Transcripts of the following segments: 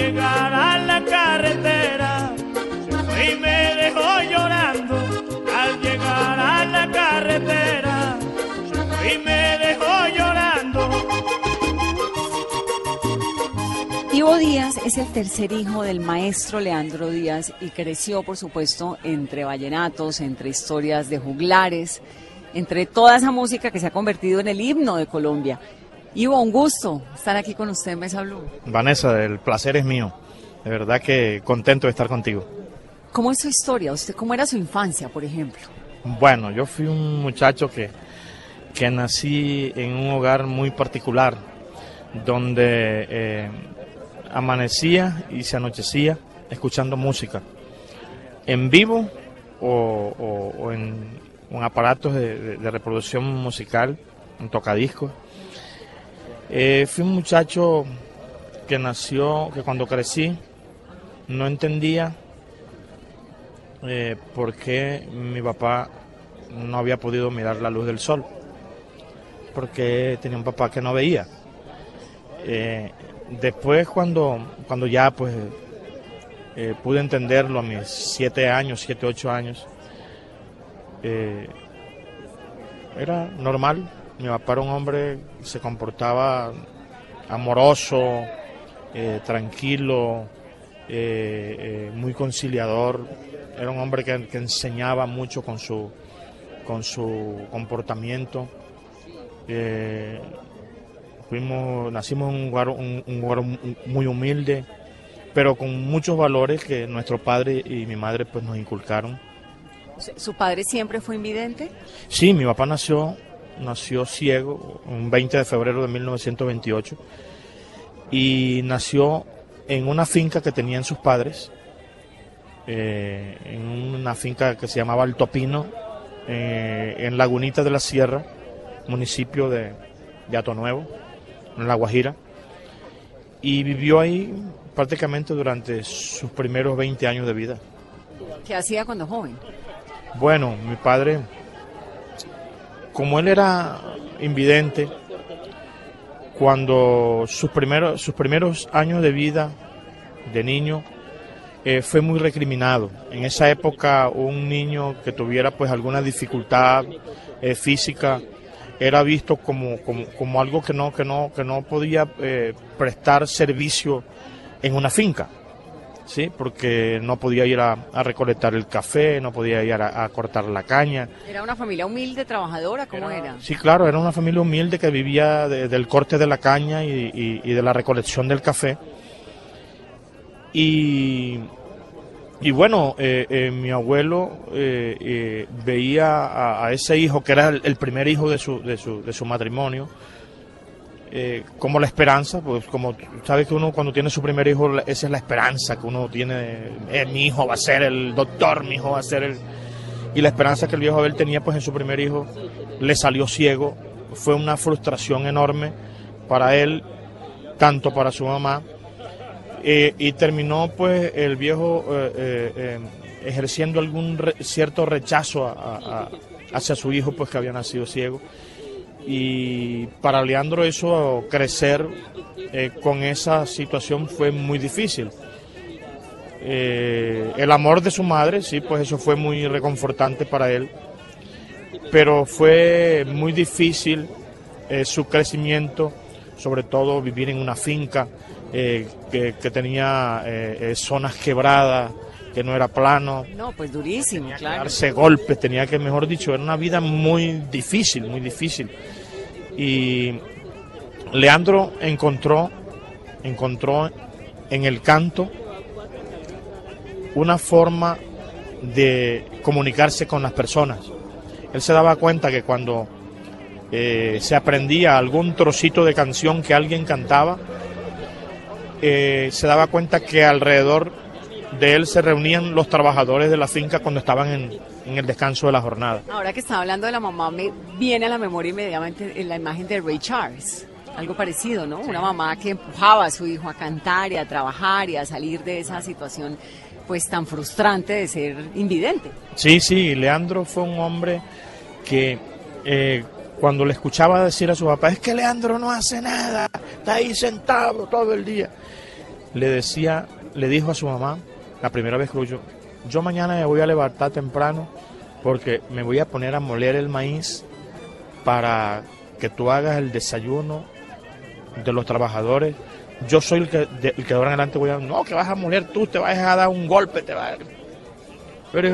Llegar a la carretera, se fue y me dejó llorando. Al llegar a la carretera, se fue y me dejó llorando. Ivo Díaz es el tercer hijo del maestro Leandro Díaz y creció, por supuesto, entre vallenatos, entre historias de juglares, entre toda esa música que se ha convertido en el himno de Colombia. Ivo, un gusto estar aquí con usted en Mesa Blue. Vanessa, el placer es mío. De verdad que contento de estar contigo. ¿Cómo es su historia? ¿Usted cómo era su infancia, por ejemplo? Bueno, yo fui un muchacho que, que nací en un hogar muy particular, donde eh, amanecía y se anochecía escuchando música, en vivo o, o- o en, en aparatos de, de- de reproducción musical, en tocadiscos. Eh, fui un muchacho que nació, que cuando crecí no entendía eh, por qué mi papá no había podido mirar la luz del sol, porque tenía un papá que no veía. Eh, después cuando, cuando ya pues pude entenderlo a mis siete años, siete, ocho años, era normal. Mi papá era un hombre que se comportaba amoroso, eh, tranquilo, eh, eh, muy conciliador. Era un hombre que, que enseñaba mucho con su, con su comportamiento. Fuimos, nacimos en un lugar, un- un lugar muy humilde, pero con muchos valores que nuestro padre y mi madre pues nos inculcaron. ¿Su padre siempre fue invidente? Sí, mi papá nació, nació ciego un 20 de febrero de 1928 y nació en una finca que tenían sus padres, eh, en una finca que se llamaba Alto Pino, eh, en Lagunita de la Sierra, municipio de, de Atonuevo, en La Guajira, y vivió ahí prácticamente durante sus primeros 20 años de vida. ¿Qué hacía cuando joven? Bueno, mi padre, como él era invidente, cuando sus primeros, sus primeros años de vida de niño eh, fue muy recriminado. En esa época un niño que tuviera pues alguna dificultad eh, física era visto como, como, como algo que no, que no, que no podía eh, prestar servicio en una finca. ¿Sí? porque no podía ir a, a recolectar el café, no podía ir a, a cortar la caña. ¿Era una familia humilde, trabajadora? ¿Cómo era? Sí, claro, era una familia humilde que vivía de- del corte de la caña y, y- y de la recolección del café. Y, y bueno, eh, eh, mi abuelo eh, eh, veía a, a ese hijo, que era el, el primer hijo de su, de su, de su matrimonio, eh, como la esperanza, pues como sabes que uno cuando tiene su primer hijo, esa es la esperanza que uno tiene, eh, mi hijo va a ser el doctor, mi hijo va a ser el... Y la esperanza que el viejo Abel tenía pues en su primer hijo le salió ciego, fue una frustración enorme para él, tanto para su mamá, eh, y terminó pues el viejo eh, ejerciendo algún re- cierto rechazo a- hacia su hijo, pues que había nacido ciego. Y para Leandro eso, crecer eh, con esa situación fue muy difícil. Eh, el amor de su madre, sí, pues eso fue muy reconfortante para él, pero fue muy difícil eh, su crecimiento, sobre todo vivir en una finca que, que tenía zonas quebradas, que no era plano, No, pues durísimo, claro. darse golpes, tenía que, mejor dicho, era una vida muy difícil, muy difícil. Y Leandro encontró, encontró en el canto una forma de comunicarse con las personas. Él se daba cuenta que cuando eh, se aprendía algún trocito de canción que alguien cantaba, eh, se daba cuenta que alrededor de él se reunían los trabajadores de la finca cuando estaban en, en el descanso de la jornada. Ahora que estaba hablando de la mamá, me viene a la memoria inmediatamente la imagen de Ray Charles. Algo parecido, ¿no? Una mamá que empujaba a su hijo a cantar y a trabajar y a salir de esa situación pues tan frustrante de ser invidente. Sí, sí, Leandro fue un hombre que eh, cuando le escuchaba decir a su papá, es que Leandro no hace nada, está ahí sentado todo el día, le decía, le dijo a su mamá, la primera vez oyó, yo mañana me voy a levantar temprano porque me voy a poner a moler el maíz para que tú hagas el desayuno de los trabajadores. Yo soy el que de, el que ahora en adelante voy a... No, que vas a moler tú, te vas a dar un golpe, te vas a... Pero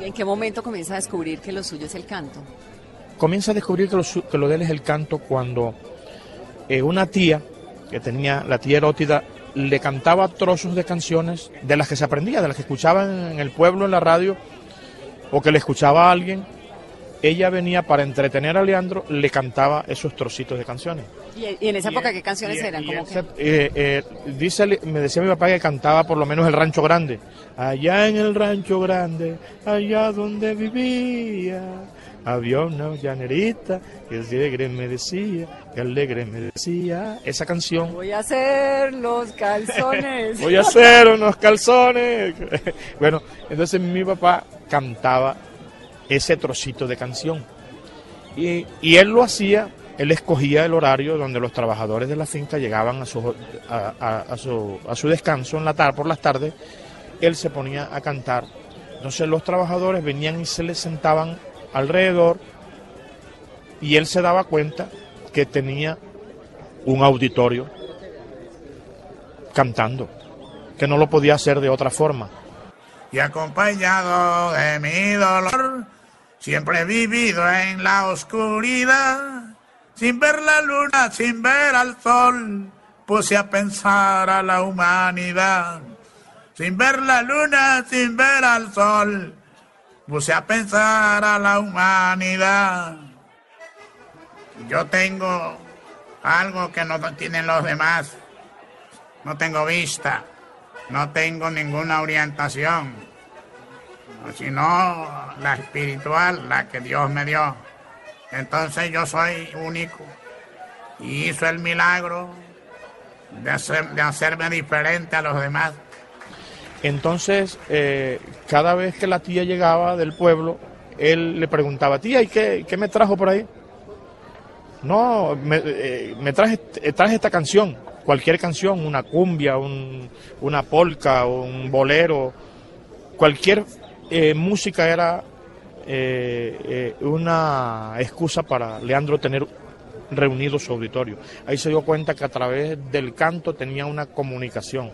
¿Y en qué momento comienza a descubrir que lo suyo es el canto? comienza a descubrir que lo, que lo de él es el canto cuando eh, una tía, que tenía, la tía erótida, le cantaba trozos de canciones de las que se aprendía, de las que escuchaba en, el pueblo, en la radio, o que le escuchaba a alguien. Ella venía para entretener a Leandro, le cantaba esos trocitos de canciones. ¿Y, en esa época qué canciones Y- eran? y que... eh, eh, dice, me decía mi papá que cantaba por lo menos el Rancho Grande. Allá en el Rancho Grande, allá donde vivía, había una llanerita que alegre me decía, que alegre me decía. Esa canción. Voy a hacer los calzones. Voy a hacer unos calzones. bueno, entonces mi papá cantaba ese trocito de canción. Y, y él lo hacía, él escogía el horario donde los trabajadores de la finca llegaban a su, a, a- a su, a su descanso en la tarde, por las tardes, él se ponía a cantar. Entonces los trabajadores venían y se les sentaban alrededor y él se daba cuenta que tenía un auditorio cantando, que no lo podía hacer de otra forma. y acompañado de mi dolor, siempre he vivido en la oscuridad, sin ver la luna, sin ver al sol, puse a pensar a la humanidad, sin ver la luna, sin ver al sol, puse a pensar a la humanidad. Yo tengo algo que no tienen los demás, no tengo vista no tengo ninguna orientación, sino la espiritual, la que Dios me dio. Entonces yo soy único y hizo el milagro de, de hacerme diferente a los demás. Entonces, eh, cada vez que la tía llegaba del pueblo, él le preguntaba, tía, ¿y qué, qué me trajo por ahí? No, me, eh, eh, traje esta canción, cualquier canción, una cumbia, un- una polca, un bolero, cualquier música era una excusa para Leandro tener reunido su auditorio. Ahí se dio cuenta que a través del canto tenía una comunicación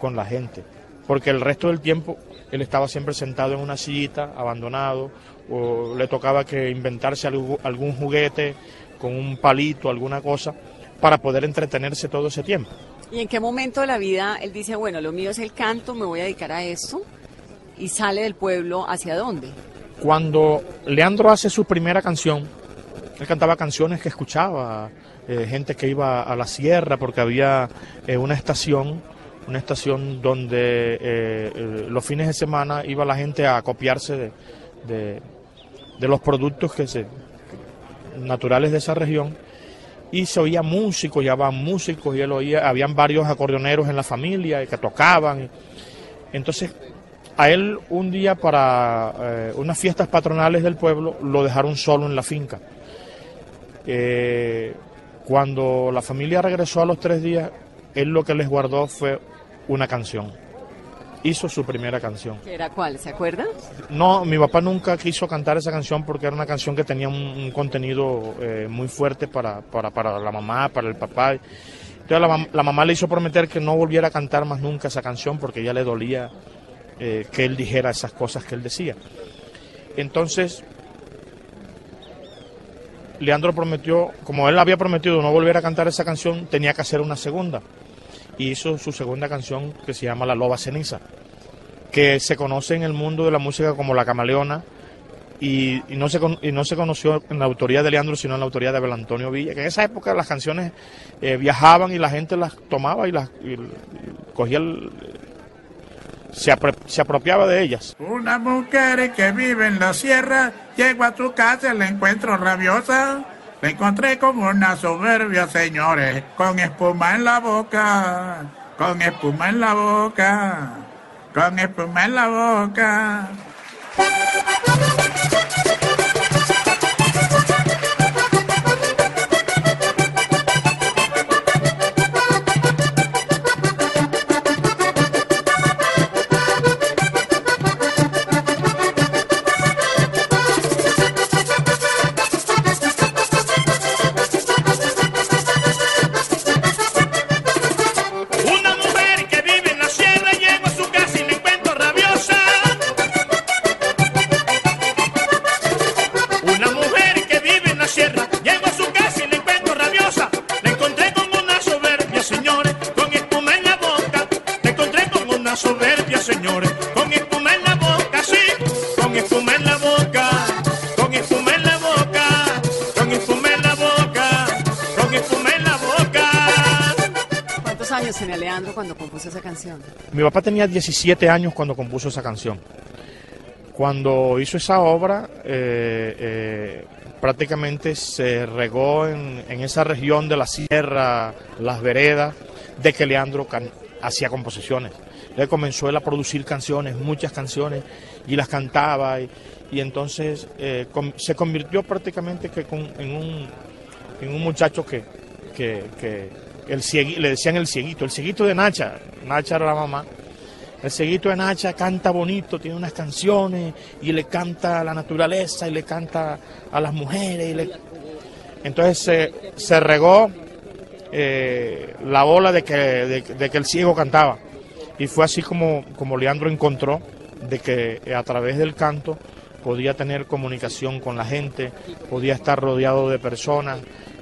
con la gente, porque el resto del tiempo él estaba siempre sentado en una sillita, abandonado, o le tocaba que inventarse algún juguete con un palito, alguna cosa, para poder entretenerse todo ese tiempo. ¿Y en qué momento de la vida él dice, bueno, lo mío es el canto, me voy a dedicar a esto? Y sale del pueblo, ¿hacia dónde? Cuando Leandro hace su primera canción, él cantaba canciones que escuchaba, eh, gente que iba a la sierra porque había eh, una estación, una estación donde eh, los fines de semana iba la gente a copiarse de, los productos que se, naturales de esa región y se oía músicos, van músicos y él oía, habían varios acordeoneros en la familia que tocaban. Entonces A él un día para eh, unas fiestas patronales del pueblo lo dejaron solo en la finca. Eh, cuando la familia regresó a los tres días, él lo que les guardó fue una canción. Hizo su primera canción. ¿Qué era cuál? ¿Se acuerda? No, mi papá nunca quiso cantar esa canción porque era una canción que tenía un, un contenido eh, muy fuerte para, para, para la mamá, para el papá. Entonces la mamá le hizo prometer que no volviera a cantar más nunca esa canción porque ya le dolía eh, que él dijera esas cosas que él decía. Entonces, Leandro prometió, como él había prometido no volver a cantar esa canción, tenía que hacer una segunda. Y hizo su segunda canción que se llama La Loba Ceniza que se conoce en el mundo de la música como La Camaleona y, no, se, y no se conoció en la autoría de Leandro, sino en la autoría de Abel Antonio Villa, que en esa época las canciones eh, viajaban y la gente las tomaba y las cogía, se, se apropiaba de ellas. Una mujer que vive en la sierra, llego a tu casa y la encuentro rabiosa. La encontré con una soberbia, señores, con espuma en la boca, con espuma en la boca, con espuma en la boca. Esa canción? Mi papá tenía 17 años cuando compuso esa canción. Cuando hizo esa obra, eh, eh, prácticamente se regó en, en esa región de la sierra, las veredas, de que Leandro hacía composiciones. Él comenzó a producir canciones, muchas canciones, y las cantaba, y, entonces eh, se convirtió prácticamente que en, un, en un muchacho que, que, que el ciegui- le decían el cieguito, el cieguito de Nacha, Nacha era la mamá, el cieguito de Nacha canta bonito, tiene unas canciones y le canta a la naturaleza y le canta a las mujeres. Y le... Entonces se, se regó eh, la ola de que, de que el ciego cantaba. Y fue así como, como Leandro encontró de que eh, a través del canto podía tener comunicación con la gente, podía estar rodeado de personas,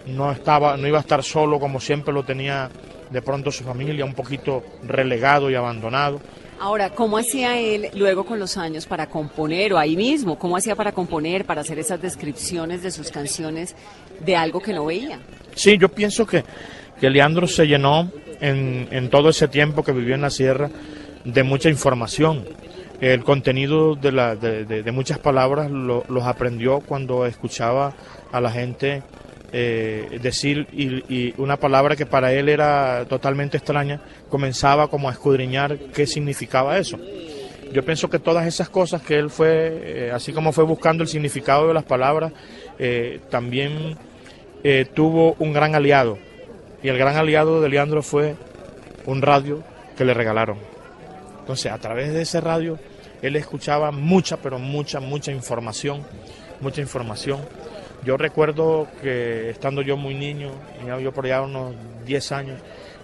no, estaba, no iba a estar solo como siempre lo tenía de pronto su familia, un poquito relegado y abandonado. Ahora, ¿cómo hacía él luego con los años para componer o ahí mismo? ¿Cómo hacía para componer, para hacer esas descripciones de sus canciones de algo que no veía? Sí, yo pienso que, que Leandro se llenó en, en todo ese tiempo que vivió en la sierra de mucha información. El contenido de, la, de, de- de muchas palabras lo- los aprendió cuando escuchaba a la gente eh, decir y, una palabra que para él era totalmente extraña, comenzaba como a escudriñar qué significaba eso. Yo pienso que todas esas cosas que él fue, eh, así como fue buscando el significado de las palabras, eh, también tuvo un gran aliado. Y el gran aliado de Leandro fue un radio que le regalaron. Entonces, a través de ese radio, él escuchaba mucha, pero mucha, mucha información, mucha información. Yo recuerdo que estando yo muy niño, tenía yo por allá unos 10 años,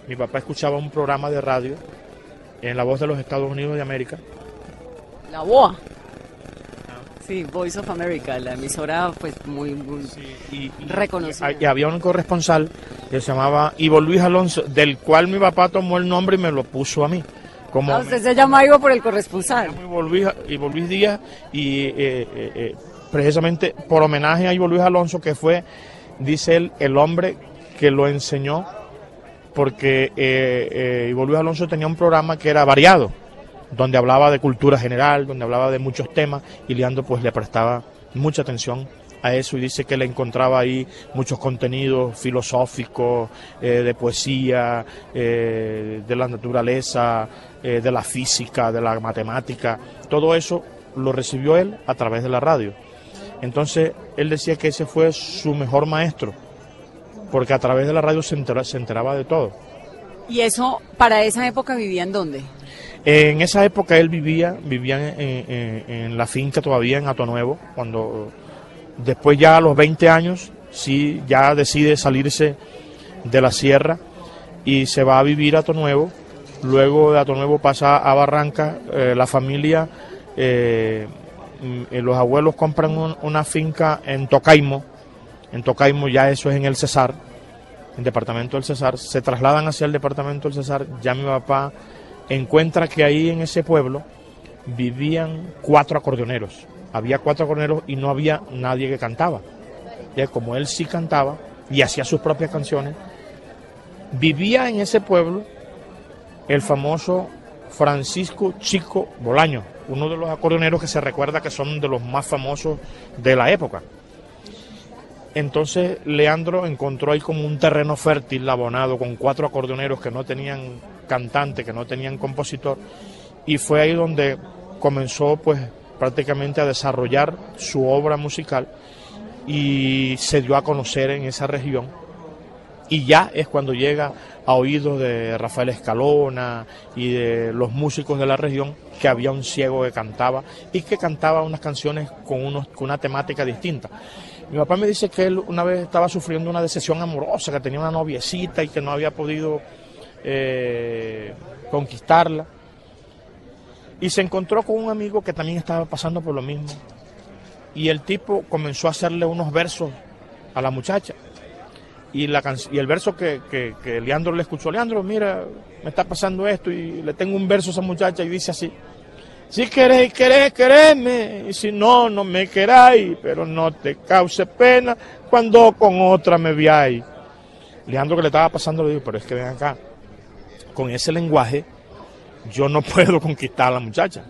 mi papá escuchaba un programa de radio en la voz de los Estados Unidos de América, La BOA. Sí, Voice of America, la emisora pues muy, muy y, reconocida. y había un corresponsal que se llamaba Ivo Luis Alonso, del cual mi papá tomó el nombre y me lo puso a mí. Como Ah, usted se llama Ivo por el corresponsal. Ivo Luis, Ivo Luis Díaz y eh, eh, eh, precisamente por homenaje a Ivo Luis Alonso que fue, dice él, el hombre que lo enseñó porque eh, eh, Ivo Luis Alonso tenía un programa que era variado, donde hablaba de cultura general, donde hablaba de muchos temas y Leandro pues le prestaba mucha atención a eso y dice que le encontraba ahí muchos contenidos filosóficos, eh, de poesía, eh, de la naturaleza, eh, de la física, de la matemática. Todo eso lo recibió él a través de la radio. Entonces él decía que ese fue su mejor maestro, porque a través de la radio se, entera- se enteraba de todo. ¿Y eso, para esa época, vivía en dónde? En esa época él vivía, vivía en, en- en la finca todavía en Ato Nuevo, cuando después ya a los 20 años, sí, ya decide salirse de la sierra y se va a vivir a Ato Nuevo. Luego de Ato Nuevo pasa a Barranca, eh, la familia, eh, los abuelos compran un- una finca en Tocaimo, en Tocaimo ya eso es en el Cesar, en el departamento del Cesar, se trasladan hacia el departamento del Cesar, ya mi papá encuentra que ahí en ese pueblo vivían cuatro acordeoneros. Había cuatro acordeoneros y no había nadie que cantaba. Como él sí cantaba y hacía sus propias canciones, vivía en ese pueblo el famoso Francisco Chico Bolaño, uno de los acordeoneros que se recuerda que son de los más famosos de la época. Entonces Leandro encontró ahí como un terreno fértil, abonado, con cuatro acordeoneros que no tenían cantante, que no tenían compositor, y fue ahí donde comenzó pues prácticamente a desarrollar su obra musical y se dio a conocer en esa región. Y ya es cuando llega a oídos de Rafael Escalona y de los músicos de la región que había un ciego que cantaba y que cantaba unas canciones con, unos, con una temática distinta. Mi papá me dice que él una vez estaba sufriendo una decepción amorosa, que tenía una noviecita y que no había podido eh, conquistarla. Y se encontró con un amigo que también estaba pasando por lo mismo. Y el tipo comenzó a hacerle unos versos a la muchacha. Y, la can- y el verso que, que, Leandro le escuchó, Leandro, mira, me está pasando esto y le tengo un verso a esa muchacha y dice así, si queréis, queréis, queréisme, y si no, no me queráis, pero no te cause pena cuando con otra me veáis. Leandro que le estaba pasando le dijo, pero es que ven acá, con ese lenguaje yo no puedo conquistar a la muchacha.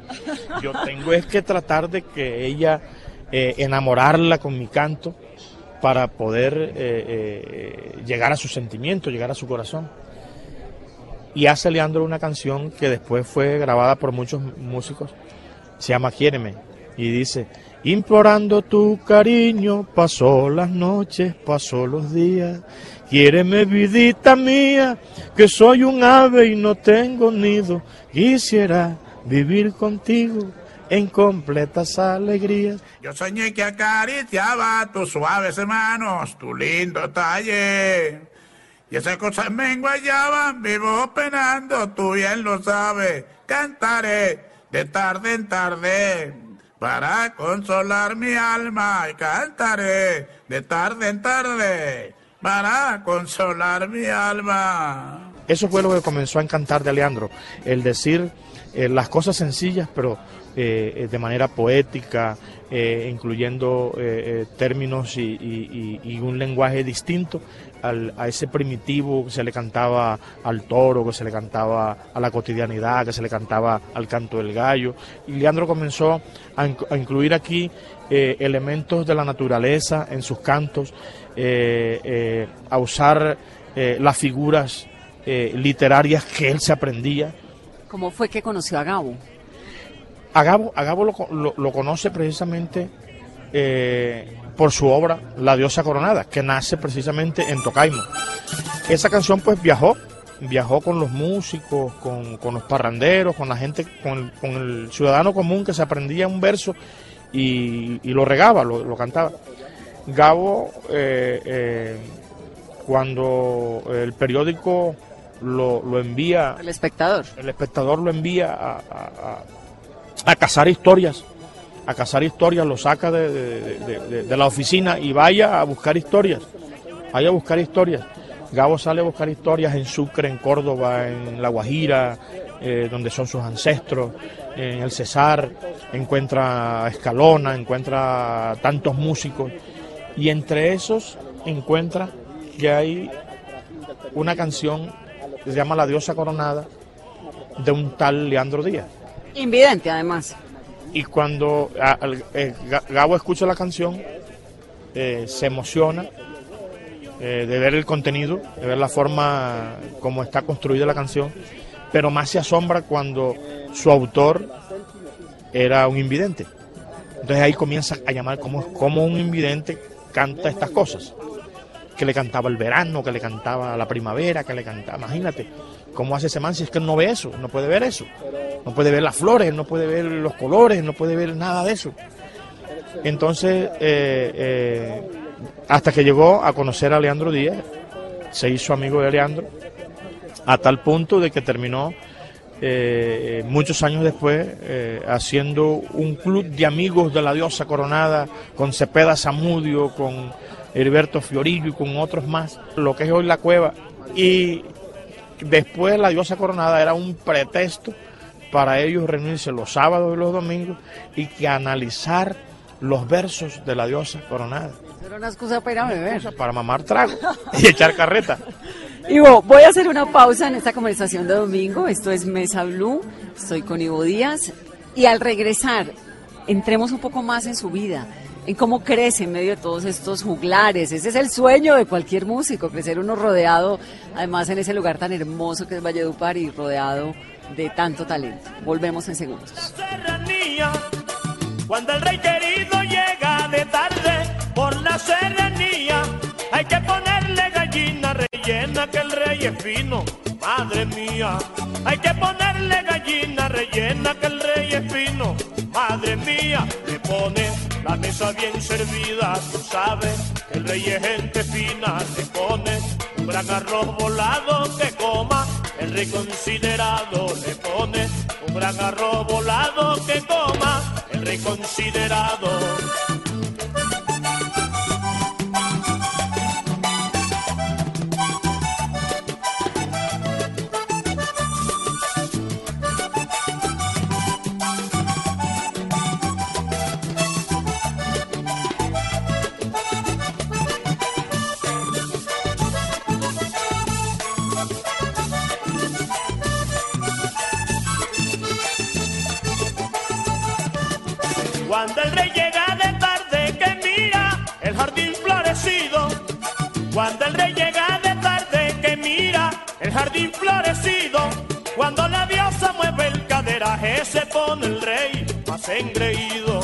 Yo tengo que tratar de que ella, eh, enamorarla con mi canto para poder eh, eh, llegar a su sentimiento, llegar a su corazón. Y hace Leandro una canción que después fue grabada por muchos músicos, se llama Quiéreme, y dice, implorando tu cariño, pasó las noches, pasó los días, quiéreme vidita mía, que soy un ave y no tengo nido, quisiera vivir contigo en completas alegrías. Yo soñé que acariciaba tus suaves manos, tu lindo talle. Y esas cosas me enguayaban, vivo penando, tú bien lo sabes. Cantaré de tarde en tarde para consolar mi alma. Y cantaré de tarde en tarde para consolar mi alma. Eso fue lo que comenzó a encantar de Leandro, el decir eh, las cosas sencillas, pero eh, eh, de manera poética, eh, incluyendo términos y, un lenguaje distinto al- a ese primitivo que se le cantaba al toro, que se le cantaba a la cotidianidad, que se le cantaba al canto del gallo. Y Leandro comenzó a, a incluir aquí elementos de la naturaleza en sus cantos, a usar las figuras literarias que él se aprendía. ¿Cómo fue que conoció a Gabo? A Gabo, a Gabo lo, lo- lo conoce precisamente eh, por su obra La diosa coronada, que nace precisamente en Tocaimo. Esa canción pues viajó, viajó con los músicos, con, con los parranderos, con la gente, con el, con el ciudadano común que se aprendía un verso y, y lo regaba, lo, lo cantaba. Gabo, eh, eh, cuando el periódico lo, lo envía El espectador. el espectador lo envía a, a- a- cazar historias, a cazar historias, lo saca de- de la oficina y vaya a buscar historias, vaya a buscar historias. Gabo sale a buscar historias en Sucre, en Córdoba, en La Guajira, eh, donde son sus ancestros, en el Cesar, encuentra a Escalona, encuentra a tantos músicos, y entre esos encuentra que hay una canción que se llama La diosa coronada de un tal Leandro Díaz. Invidente, además. Y cuando eh, Ga- Gabo escucha la canción, eh, se emociona eh, de ver el contenido, de ver la forma como está construida la canción, pero más se asombra cuando su autor era un invidente. Entonces ahí comienza a llamar como, como un invidente canta estas cosas. Que le cantaba el verano, que le cantaba la primavera, que le cantaba, imagínate, ¿cómo hace ese man si es que no ve eso? No puede ver eso. No puede ver las flores, no puede ver los colores, no puede ver nada de eso. Entonces, eh, eh, hasta que llegó a conocer a Leandro Díaz, se hizo amigo de Leandro, a tal punto de que terminó eh, muchos años después haciendo un club de amigos de la diosa coronada con Cepeda Zamudio, con Heriberto Fiorillo y con otros más, lo que es hoy la cueva. Y después la diosa coronada era un pretexto para ellos reunirse los sábados y los domingos y que analizar los versos de la diosa coronada. Era una excusa para ir a beber. Para mamar trago y echar carreta. Ivo, voy a hacer una pausa en esta conversación de domingo. Esto es Mesa Blue. Estoy con Ivo Díaz. Y al regresar, entremos un poco más en su vida, en cómo crece en medio de todos estos juglares. Ese es el sueño de cualquier músico, crecer uno rodeado, además en ese lugar tan hermoso que es Valledupar y rodeado de tanto talento. Volvemos en segundos. serranía, cuando el rey querido llega de tarde por la serranía, hay que ponerle gallina rellena que el rey es fino, madre mía. Hay que ponerle gallina rellena que el rey es fino, madre mía. Le pone mesa bien servida, tú sabes el rey es gente fina, le pone un gran arroz volado que coma, el rey considerado le pone un gran arroz volado que coma, el rey considerado. Cuando el rey llega de tarde que mira el jardín florecido. Cuando el rey llega de tarde que mira el jardín florecido. Cuando la diosa mueve el caderaje se pone el rey más engreído.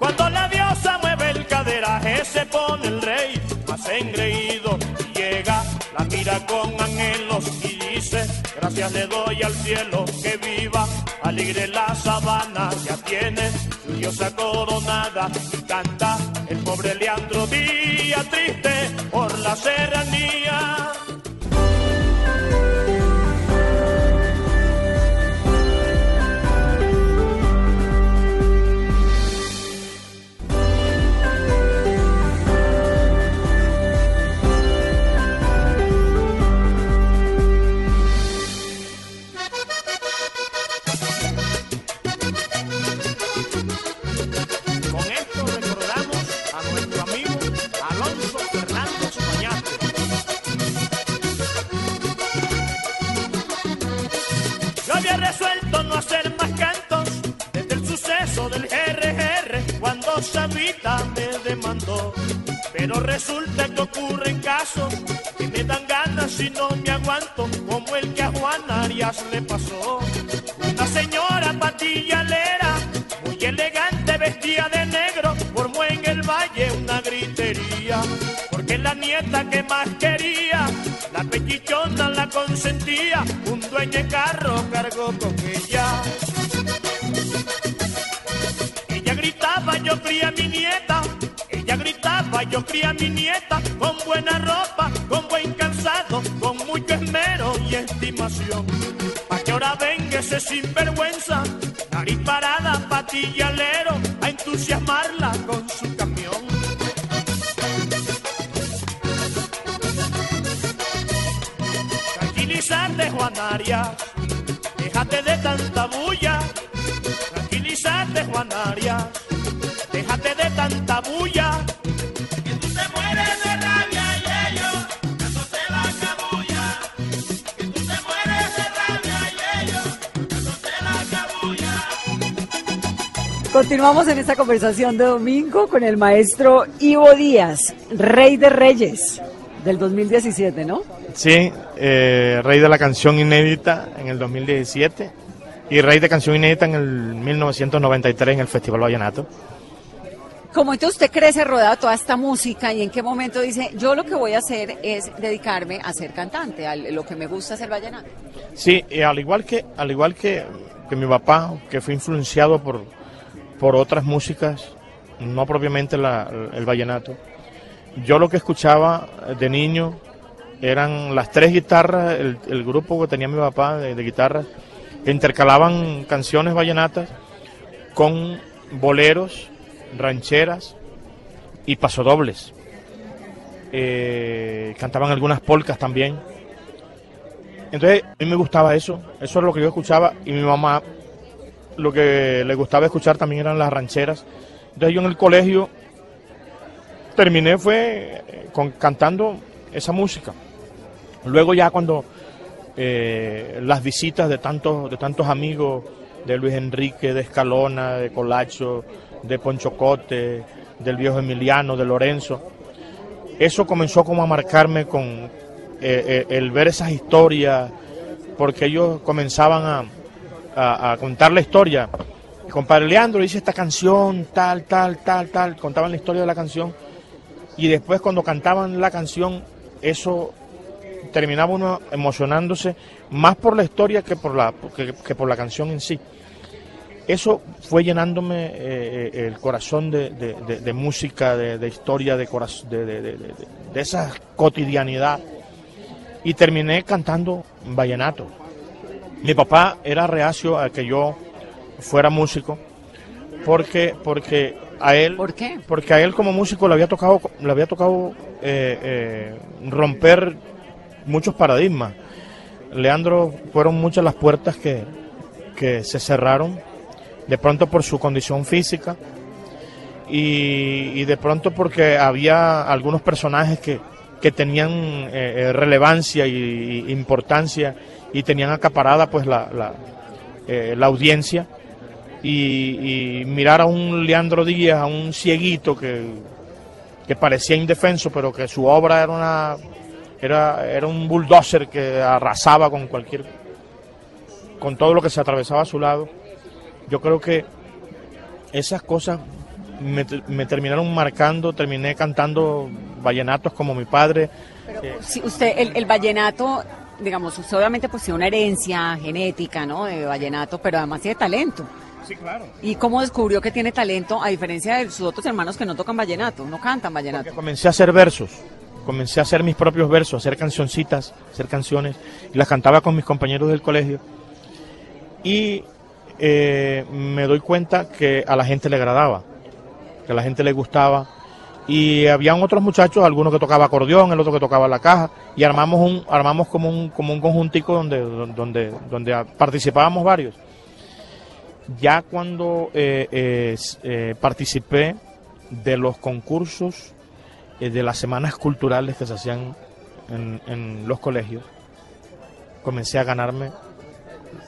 Cuando la diosa mueve el caderaje se pone el rey más engreído. Y llega, la mira con anhelos y dice, gracias le doy al cielo que viva. Alegre la sabana ya tiene su diosa coronada y canta el pobre Leandro Díaz triste por la serranía. Cuando Sabita me demandó. Pero resulta que ocurren casos que me dan ganas y no me aguanto, como el que a Juan Arias le pasó. Una señora patillalera, muy elegante, vestida de negro, formó en el valle una gritería. Porque la nieta que más quería, la pechichona la consentía, un dueño de carro cargó con. Ella yo a mi nieta. Ella gritaba, yo a mi nieta. Con buena ropa, con buen calzado, con mucho esmero y estimación. Pa' que ahora venga ese sinvergüenza, nariz parada, patillalero, a entusiasmarla con su camión. Tranquilízate, Juan Arias, déjate de tanta bulla. Tranquilízate, Juan Continuamos en esta conversación de domingo con el maestro Ivo Díaz, Rey de Reyes del 2017, ¿no? Sí, eh, Rey de la canción inédita en el 2017 y Rey de canción inédita en el 1993 en el Festival Vallenato. Como entonces usted crece rodeado de toda esta música y en qué momento dice, yo lo que voy a hacer es dedicarme a ser cantante, a lo que me gusta hacer vallenato. Sí, y al igual que al igual que, que mi papá, que fue influenciado por, por otras músicas, no propiamente el vallenato. Yo lo que escuchaba de niño eran las tres guitarras, el, grupo que tenía mi papá de, guitarras, intercalaban canciones vallenatas con boleros, rancheras y pasodobles. Eh, cantaban algunas polcas también. Entonces, a mí me gustaba eso, eso es lo que yo escuchaba y mi mamá lo que le gustaba escuchar también eran las rancheras. Entonces yo en el colegio terminé fue eh, cantando esa música. Luego ya cuando eh, las visitas de tantos, de tantos amigos, de Luis Enrique, de Escalona, de Colacho, de Ponchocote, del viejo Emiliano, de Lorenzo, eso comenzó como a marcarme con eh, el ver esas historias, porque ellos comenzaban a, a, a contar la historia. Compadre Leandro dice esta canción, tal, tal, tal, tal, contaban la historia de la canción. Y después cuando cantaban la canción, eso terminaba uno emocionándose más por la historia que por la, que, por la canción en sí. Eso fue llenándome eh, eh, el corazón de, de- música, de, historia, de- de esa cotidianidad. Y terminé cantando vallenato. Mi papá era reacio a que yo fuera músico porque porque a él ¿Por qué? porque a él como músico le había tocado le había tocado eh, eh, romper muchos paradigmas Leandro fueron muchas las puertas que, que se cerraron de pronto por su condición física y, y de pronto porque había algunos personajes que, que tenían eh, relevancia y importancia y tenían acaparada pues la, la, eh, la audiencia y, mirar a un Leandro Díaz, a un cieguito que, que parecía indefenso, pero que su obra era una era, era un bulldozer que arrasaba con cualquier con todo lo que se atravesaba a su lado. Yo creo que esas cosas me, me terminaron marcando, terminé cantando vallenatos como mi padre. Eh, Si usted, el, el vallenato, digamos, usted obviamente pues tiene una herencia genética, ¿no? De vallenato, pero además tiene talento. sí, claro. ¿Y cómo descubrió que tiene talento a diferencia de sus otros hermanos que no tocan vallenato, no cantan vallenato? Comencé a hacer versos, comencé a hacer mis propios versos, a hacer cancioncitas, hacer canciones, y las cantaba con mis compañeros del colegio. Y eh, me doy cuenta que a la gente le agradaba, que a la gente le gustaba. Y habían otros muchachos, algunos que tocaba acordeón, el otro que tocaba la caja, y armamos un, armamos como un, como un conjuntico donde, donde, donde participábamos varios. Ya cuando eh, eh, participé de los concursos eh, de las semanas culturales que se hacían en, los colegios, comencé a ganarme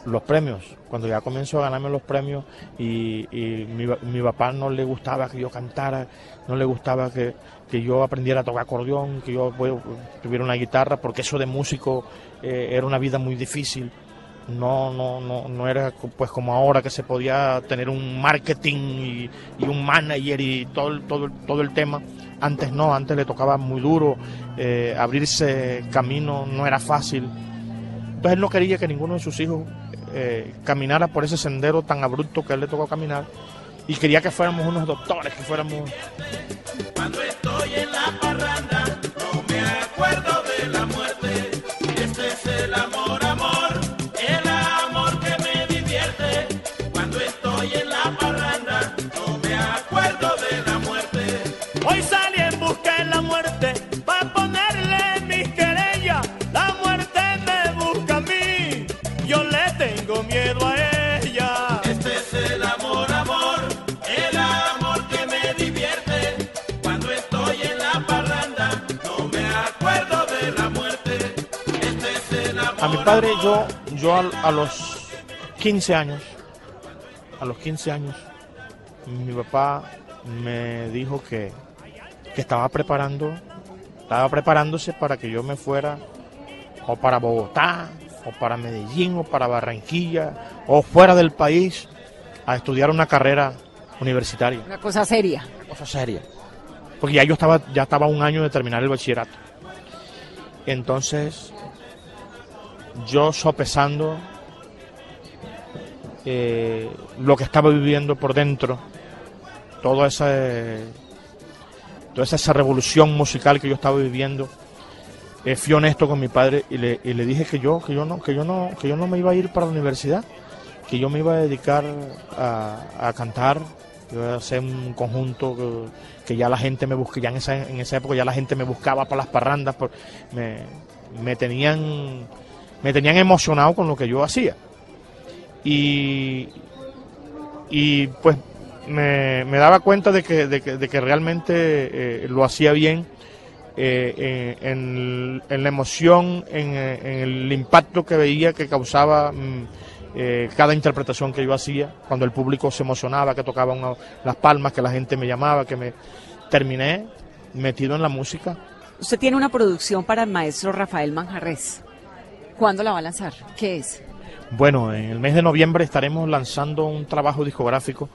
los premios. Cuando ya comenzó a ganarme los premios y, mi papá no le gustaba que yo cantara, no le gustaba que, que yo aprendiera a tocar acordeón, que yo pues, tuviera una guitarra, porque eso de músico eh, era una vida muy difícil. No, no, no, no era pues como ahora que se podía tener un marketing y, un manager y todo, todo, todo el tema. Antes no, antes le tocaba muy duro, eh, abrirse camino no era fácil. Entonces él no quería que ninguno de sus hijos eh, caminara por ese sendero tan abrupto que él le tocó caminar y quería que fuéramos unos doctores, que fuéramos... padre yo, yo a, a los 15 años, a los 15 años, mi papá me dijo que, que estaba preparando, estaba preparándose para que yo me fuera o para Bogotá, o para Medellín, o para Barranquilla, o fuera del país a estudiar una carrera universitaria. Una cosa seria. Una cosa seria. Porque ya yo estaba, ya estaba un año de terminar el bachillerato. Entonces, yo sopesando eh, lo que estaba viviendo por dentro, toda esa, toda esa, revolución musical que yo estaba viviendo, eh, fui honesto con mi padre y le, dije que yo, que yo no, que yo no, que yo no me iba a ir para la universidad, que yo me iba a dedicar a, a cantar, iba a hacer un conjunto que, ya la gente me busque, ya en esa, en esa época ya la gente me buscaba para las parrandas, me, me tenían, me tenían emocionado con lo que yo hacía. Y, y pues me, me daba cuenta de que, de que, de que realmente eh, lo hacía bien eh, eh, en, en, la emoción, en, el impacto que veía que causaba mm, eh, cada interpretación que yo hacía, cuando el público se emocionaba, que tocaba las palmas, que la gente me llamaba, que me terminé metido en la música. Usted tiene una producción para el maestro Rafael Manjarres. ¿Cuándo la va a lanzar? ¿Qué es? Bueno, en el mes de noviembre estaremos lanzando un trabajo discográfico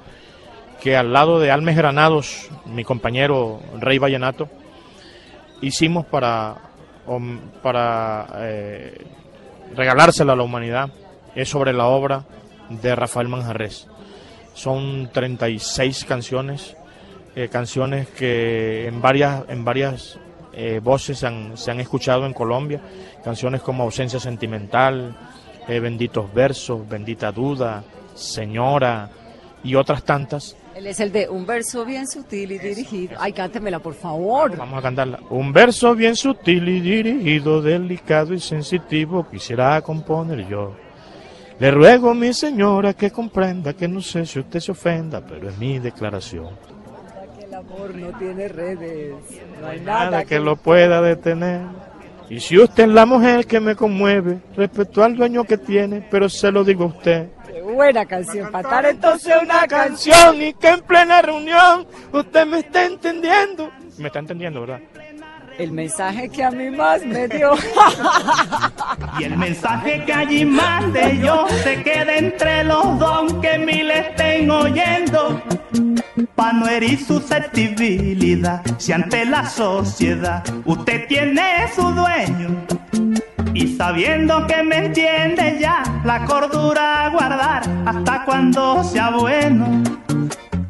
que al lado de Almes Granados, mi compañero Rey Vallenato, hicimos para, para eh, regalársela a la humanidad. Es sobre la obra de Rafael Manjarres. Son 36 canciones, eh, canciones que en varias, en varias eh, voces se han, se han, escuchado en Colombia, canciones como Ausencia Sentimental, eh, Benditos Versos, Bendita Duda, Señora y otras tantas él es el de un verso bien sutil y dirigido. Ay, cántemela, por favor. Vamos a cantarla. Un verso bien sutil y dirigido, delicado y sensitivo, quisiera componer yo. Le ruego, mi señora, que comprenda que no sé si usted se ofenda, pero es mi declaración. Que el amor no tiene redes, no hay nada, que lo pueda detener. Y si usted es la mujer que me conmueve, respecto al dueño que tiene, pero se lo digo a usted buena canción. Para cantar entonces una canción y que en plena reunión usted me está entendiendo. Me está entendiendo, ¿verdad? El mensaje que a mí más me dio. y el mensaje que allí mande yo se quede entre los dos que mil estén oyendo. Pa' no herir susceptibilidad, si ante la sociedad usted tiene su dueño y sabiendo que me entiende ya, la cordura a guardar hasta cuando sea bueno.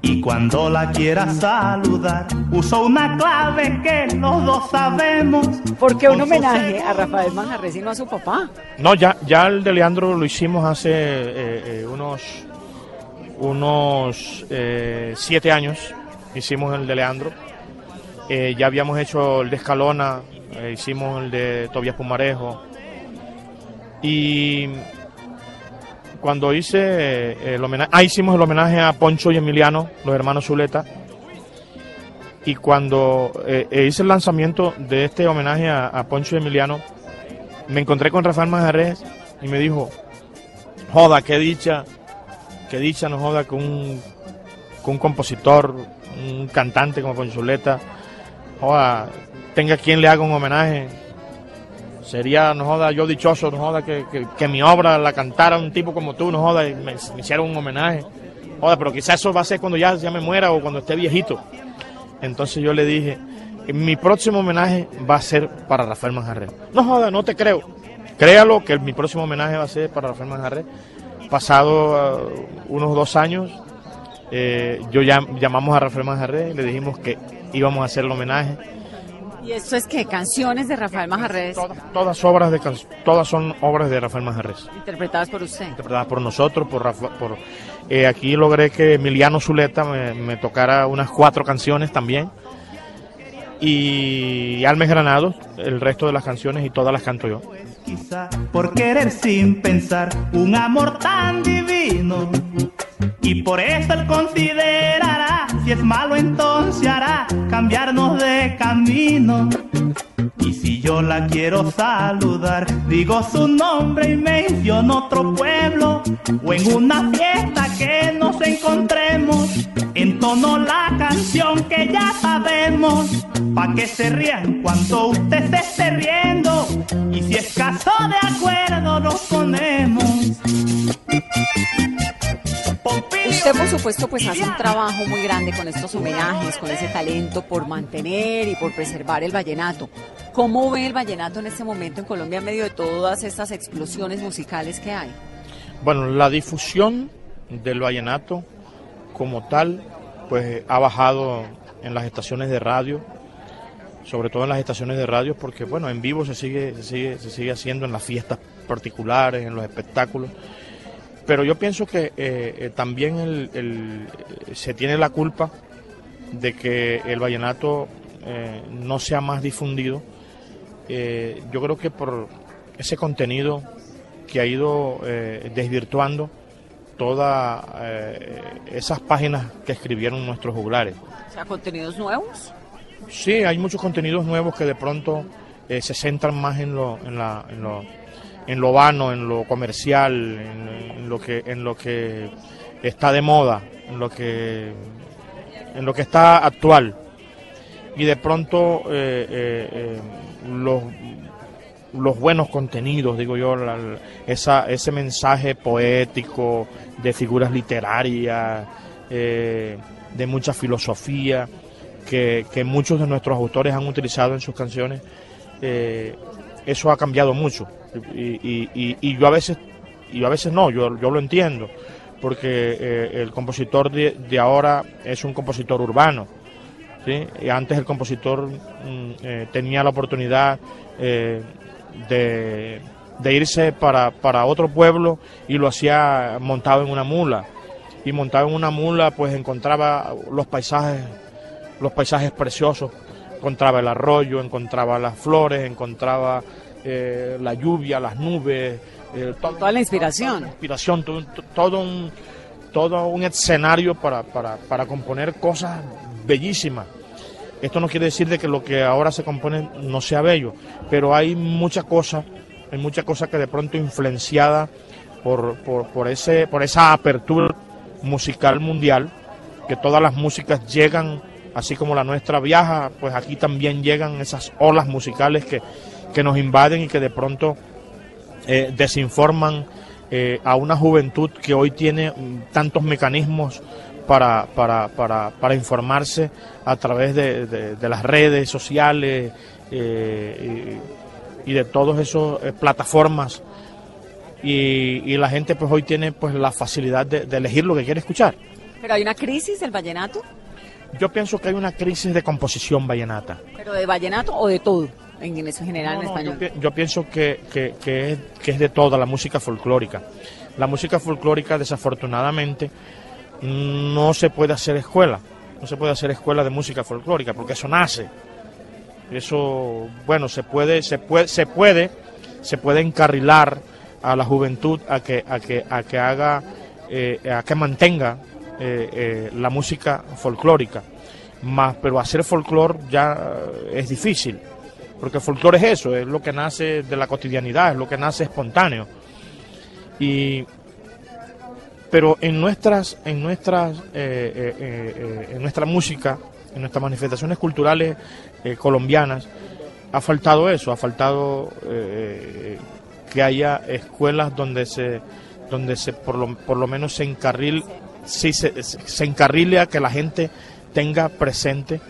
Y cuando la quiera saludar, uso una clave que los dos sabemos. ¿Por qué un homenaje a Rafael Manjarres y no a su papá? No, ya, ya el de Leandro lo hicimos hace eh, eh, unos, unos eh, siete años. Hicimos el de Leandro. Eh, ya habíamos hecho el de Escalona, hicimos el de Tobias Pumarejo, y cuando hice eh, el homenaje, ah, hicimos el homenaje a Poncho y Emiliano, los hermanos Zuleta. Y cuando eh, eh, hice el lanzamiento de este homenaje a, Poncho y Emiliano, me encontré con Rafael Manjarres y me dijo, joda, qué dicha, qué dicha, no joda, que un, un compositor, un cantante como Poncho Zuleta, joda, tenga quien le haga un homenaje Sería, no joda, yo dichoso, no joda, que, que, mi obra la cantara un tipo como tú, no joda, y me, me hiciera un homenaje. Joda, pero quizás eso va a ser cuando ya, ya me muera o cuando esté viejito. Entonces yo le dije, mi próximo homenaje va a ser para Rafael Manjarres. No joda, no te creo. Créalo que mi próximo homenaje va a ser para Rafael Manjarres. Pasado uh, unos dos años, eh, yo ya, llamamos a Rafael Manjarres y le dijimos que íbamos a hacer el homenaje ¿Y esto es que canciones de Rafael Majarres? Todas, todas obras de todas son obras de Rafael Majarres. Interpretadas por usted. Interpretadas por nosotros, por, Rafa, por eh, aquí logré que Emiliano Zuleta me, me, tocara unas cuatro canciones también. Y Almes Granados, el resto de las canciones y todas las canto yo. Quizá por querer sin pensar un amor tan divino. Y por eso él considerará, si es malo entonces hará cambiarnos de camino. Y si yo la quiero saludar, digo su nombre y menciono otro pueblo. O en una fiesta que nos encontremos entonó la canción que ya sabemos, pa' que se rían cuando usted se esté riendo, y si es caso de acuerdo nos ponemos. Usted, por supuesto, pues hace un trabajo muy grande con estos homenajes, con ese talento por mantener y por preservar el vallenato. ¿Cómo ve el vallenato en este momento en Colombia en medio de todas estas explosiones musicales que hay? Bueno, la difusión del vallenato como tal, pues ha bajado en las estaciones de radio, sobre todo en las estaciones de radio, porque bueno, en vivo se sigue, se sigue, se sigue haciendo en las fiestas particulares, en los espectáculos. Pero yo pienso que eh, eh, también se tiene la culpa de que el vallenato eh, no sea más difundido. Eh, yo creo que por ese contenido que ha ido desvirtuando todas eh, esas páginas que escribieron nuestros juglares. O sea, contenidos nuevos. Sí, hay muchos contenidos nuevos que de pronto eh, se centran más en lo, en, la, en, lo, en lo vano, en lo comercial, en, en lo que, en lo que está de moda, en lo que, en lo que está actual. Y de pronto eh, los, los buenos contenidos, digo yo, esa, ese mensaje poético de figuras literarias, eh, de mucha filosofía, que, que muchos de nuestros autores han utilizado en sus canciones, eh, eso ha cambiado mucho. Y, y- y- y yo a veces, y a veces no, yo, yo lo entiendo, porque eh, el compositor de, de ahora es un compositor urbano. ¿sí? Y antes el compositor mm, tenía la oportunidad eh, de, de irse para, para otro pueblo y lo hacía montado en una mula. Y montado en una mula pues encontraba los paisajes, los paisajes preciosos, encontraba el arroyo, encontraba las flores, encontraba eh, la lluvia, las nubes, eh, todo- Toda la inspiración. inspiración, todo, un- todo un, todo un escenario para, para, para componer cosas bellísimas. Esto no quiere decir de que lo que ahora se compone no sea bello, pero hay mucha cosa, hay mucha cosa que de pronto influenciada por, por, ese, por esa apertura musical mundial, que todas las músicas llegan, así como la nuestra viaja, pues aquí también llegan esas olas musicales que, que nos invaden y que de pronto eh, desinforman eh, a una juventud que hoy tiene mm, tantos mecanismos para, para, para, para informarse a través de, de- de las redes sociales eh, y, y de todas esas eh, plataformas y, y la gente pues hoy tiene pues la facilidad de, de elegir lo que quiere escuchar. Pero hay una crisis del vallenato, Yo pienso que hay una crisis de composición vallenata. pero de vallenato o de todo, en, en eso general No, en español. Yo, yo pienso que, que- que es, que es de toda la música folclórica. La música folclórica, desafortunadamente, no se puede hacer escuela. No se puede hacer escuela de música folclórica porque eso nace. Eso, bueno, se puede, se puede, se puede, se puede encarrilar a la juventud a que, a que, a que haga, eh, a que mantenga eh, eh, la música folclórica. Más, pero hacer folclore ya es difícil porque folclore es eso, es lo que nace de la cotidianidad, es lo que nace espontáneo. Y pero en nuestras en nuestras eh, eh, eh, eh, en nuestra música, en nuestras manifestaciones culturales colombianas ha faltado eso, ha faltado que haya escuelas donde se donde se por lo, por lo menos se encarril sí, se, se encarrile a que la gente tenga presente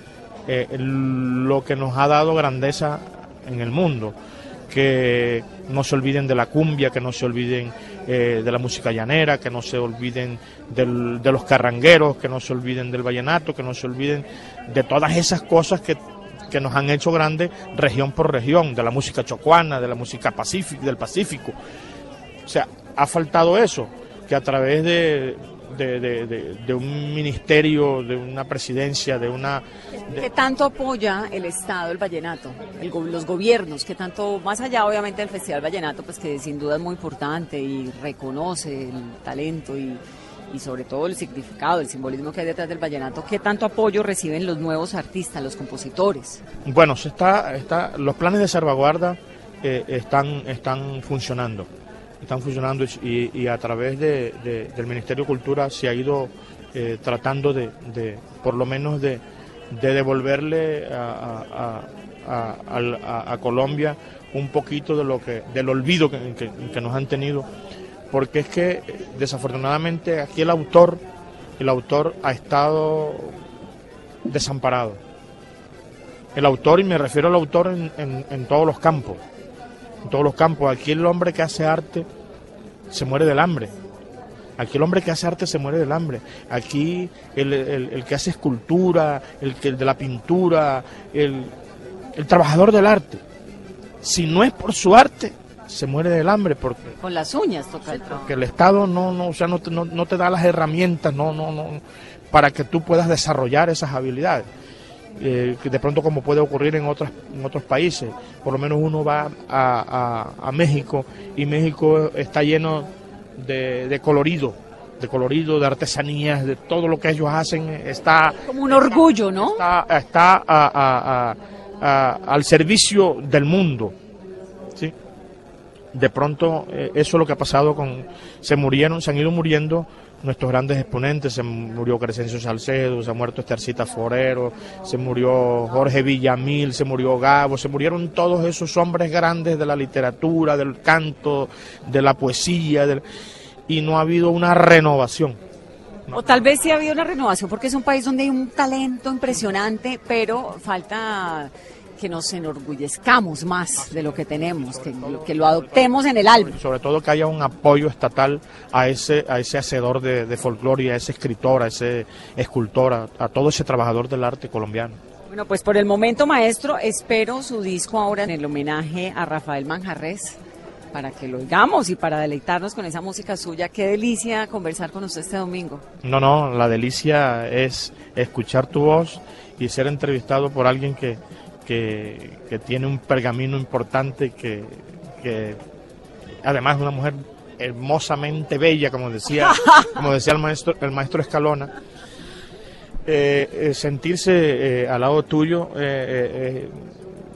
lo que nos ha dado grandeza en el mundo. Que no se olviden de la cumbia, que no se olviden eh, de la música llanera, que no se olviden del- de los carrangueros, que no se olviden del vallenato, que no se olviden de todas esas cosas que, que nos han hecho grandes región por región, de la música chocuana, de la música pacífica, del Pacífico. O sea, ha faltado eso, que a través de, de, de- de- de un ministerio, de una presidencia, de una... ¿Qué tanto apoya el Estado el vallenato? El los gobiernos, ¿qué tanto, más allá obviamente del Festival Vallenato, pues que sin duda es muy importante y reconoce el talento y, y sobre todo el significado, el simbolismo que hay detrás del vallenato, ¿qué tanto apoyo reciben los nuevos artistas, los compositores? Bueno, se está, está, los planes de salvaguarda eh, están, están funcionando. Están funcionando y, y a través de- de- del Ministerio de Cultura se ha ido eh, tratando de, por lo menos de, de devolverle a, Colombia un poquito de lo que del olvido que, que- nos han tenido. Porque es que desafortunadamente aquí el autor el autor ha estado desamparado. El autor y me refiero al autor en- en todos los campos en todos los campos aquí el hombre que hace arte se muere del hambre Aquí el hombre que hace arte se muere del hambre. Aquí el, el- el que hace escultura, el que el de la pintura, el, el trabajador del arte. Si no es por su arte, se muere del hambre porque, Con las uñas toca el porque el Estado no, no, o sea, no, te, no, no te da las herramientas no, no, no, para que tú puedas desarrollar esas habilidades. Eh, de pronto como puede ocurrir en, otras, en otros países. Por lo menos uno va a, a- a México y México está lleno de, de colorido, de colorido, de artesanías, de todo lo que ellos hacen está Como un orgullo, ¿no? está, está a- al servicio del mundo. ¿sí? De pronto, eh, eso es lo que ha pasado con. Se murieron, se han ido muriendo nuestros grandes exponentes. Se murió Crescencio Salcedo, se ha muerto Estercita Forero, se murió Jorge Villamil, se murió Gabo, se murieron todos esos hombres grandes de la literatura, del canto, de la poesía, y no ha habido una renovación. O tal vez sí ha habido una renovación porque es un país donde hay un talento impresionante, pero falta que nos enorgullezcamos más de lo que tenemos, que, lo- que lo adoptemos en el álbum. sobre todo que haya un apoyo estatal a ese a ese hacedor de, de folclore, a ese escritor, a ese escultor, a, a todo ese trabajador del arte colombiano. Bueno, pues por el momento, maestro, espero su disco ahora en el homenaje a Rafael Manjarres para que lo oigamos y para deleitarnos con esa música suya. Qué delicia conversar con usted este domingo. No, no, la delicia es escuchar tu voz y ser entrevistado por alguien que, que, que tiene un pergamino importante, que, que además es una mujer hermosamente bella, como decía, como decía el maestro, el maestro Escalona. Eh, eh, sentirse eh, al lado tuyo,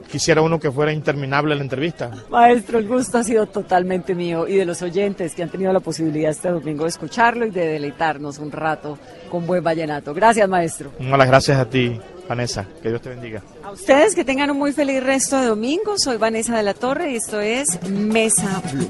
quisiera uno que fuera interminable la entrevista. Maestro, el gusto ha sido totalmente mío y de los oyentes que han tenido la posibilidad este domingo de escucharlo y de deleitarnos un rato con buen vallenato. Gracias, maestro. No, las gracias a ti, Vanessa. Que Dios te bendiga. A ustedes que tengan un muy feliz resto de domingo. Soy Vanessa de la Torre y esto es Mesa Blue.